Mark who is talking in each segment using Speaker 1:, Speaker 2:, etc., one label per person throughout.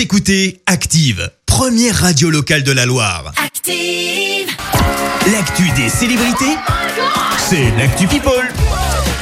Speaker 1: Vous écoutez Active, première radio locale de la Loire.
Speaker 2: Active.
Speaker 1: L'actu des célébrités, c'est l'actu People.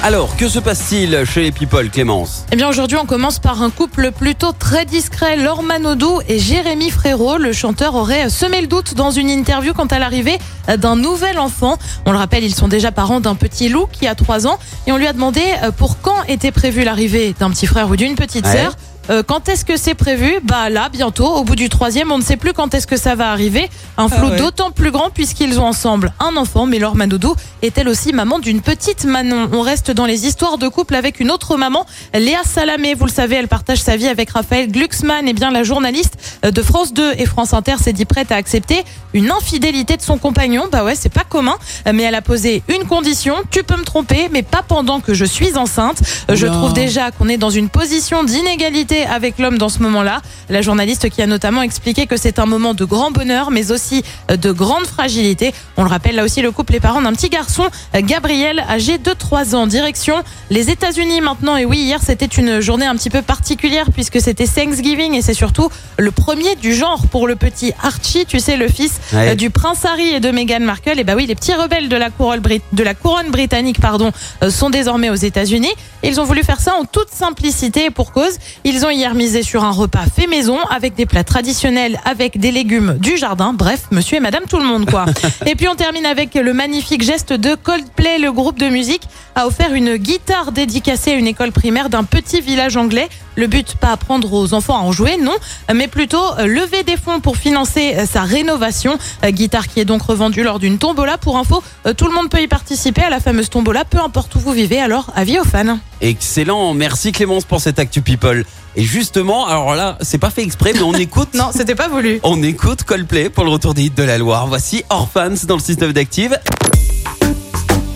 Speaker 3: Alors, que se passe-t-il chez les People, Clémence?
Speaker 4: Eh bien aujourd'hui on commence par un couple plutôt très discret, Laure Manodou et Jérémy Frérot. Le chanteur aurait semé le doute dans une interview quant à l'arrivée d'un nouvel enfant. On le rappelle, ils sont déjà parents d'un petit loup qui a 3 ans et on lui a demandé euh, pour quand était prévue l'arrivée d'un petit frère ou d'une petite
Speaker 3: Ouais.
Speaker 4: Euh, quand est-ce que c'est prévu Bah là, bientôt, au bout du troisième, on ne sait plus quand est-ce que ça va arriver. Un flou
Speaker 3: Ah ouais.
Speaker 4: d'autant plus grand puisqu'ils ont ensemble un enfant, mais Laure Manodou est elle aussi maman d'une petite Manon. On reste dans les histoires de couple avec une autre maman, Léa Salamé. Vous le savez, elle partage sa vie avec Raphaël Glucksmann. Et bien la journaliste de France 2 et France Inter s'est dit prête à accepter une infidélité de son compagnon. Bah ouais, c'est pas commun, mais elle a posé une condition. Tu peux me tromper, mais pas pendant que je suis enceinte. Je trouve déjà qu'on est dans une position d'inégalité avec l'homme dans ce moment-là. La journaliste qui a notamment expliqué que c'est un moment de grand bonheur, mais aussi euh, de grande fragilité. On le rappelle, là aussi, le couple est parent d'un petit garçon, euh, Gabriel, âgé de 3 ans. Direction les États-Unis maintenant. Et oui, hier, c'était une journée un petit peu particulière puisque c'était Thanksgiving et c'est surtout le premier du genre pour le petit Archie, tu sais, le fils
Speaker 3: Ouais.
Speaker 4: euh, du prince Harry et de Meghan Markle. Et bah oui, les petits rebelles de la couronne, brit- de la couronne britannique, pardon, sont désormais aux États-Unis. Ils ont voulu faire ça en toute simplicité et pour cause. Ils ont hier misé sur un repas fait maison avec des plats traditionnels, avec des légumes du jardin. Bref, monsieur et madame tout le monde, quoi. et puis on termine avec le magnifique geste de Coldplay. Le groupe de musique a offert une guitare dédicacée à une école primaire d'un petit village anglais. Le but, pas apprendre aux enfants à en jouer, non, mais plutôt euh, lever des fonds pour financer euh, sa rénovation. Euh, Guitare qui est donc revendue lors d'une tombola. Pour info, tout le monde peut y participer à la fameuse tombola, peu importe où vous vivez. Alors, avis aux fans.
Speaker 3: Excellent, merci Clémence pour cette Actu People. Et justement, alors là, c'est pas fait exprès, mais on écoute...
Speaker 4: Non, c'était pas voulu.
Speaker 3: On écoute Coldplay pour le retour des hits de la Loire. Voici Orphans dans le système d'Active.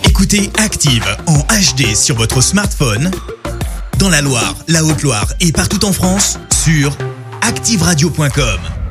Speaker 1: Écoutez Active en HD sur votre smartphone, dans la Loire, la Haute-Loire et partout en France, sur activeradio.com.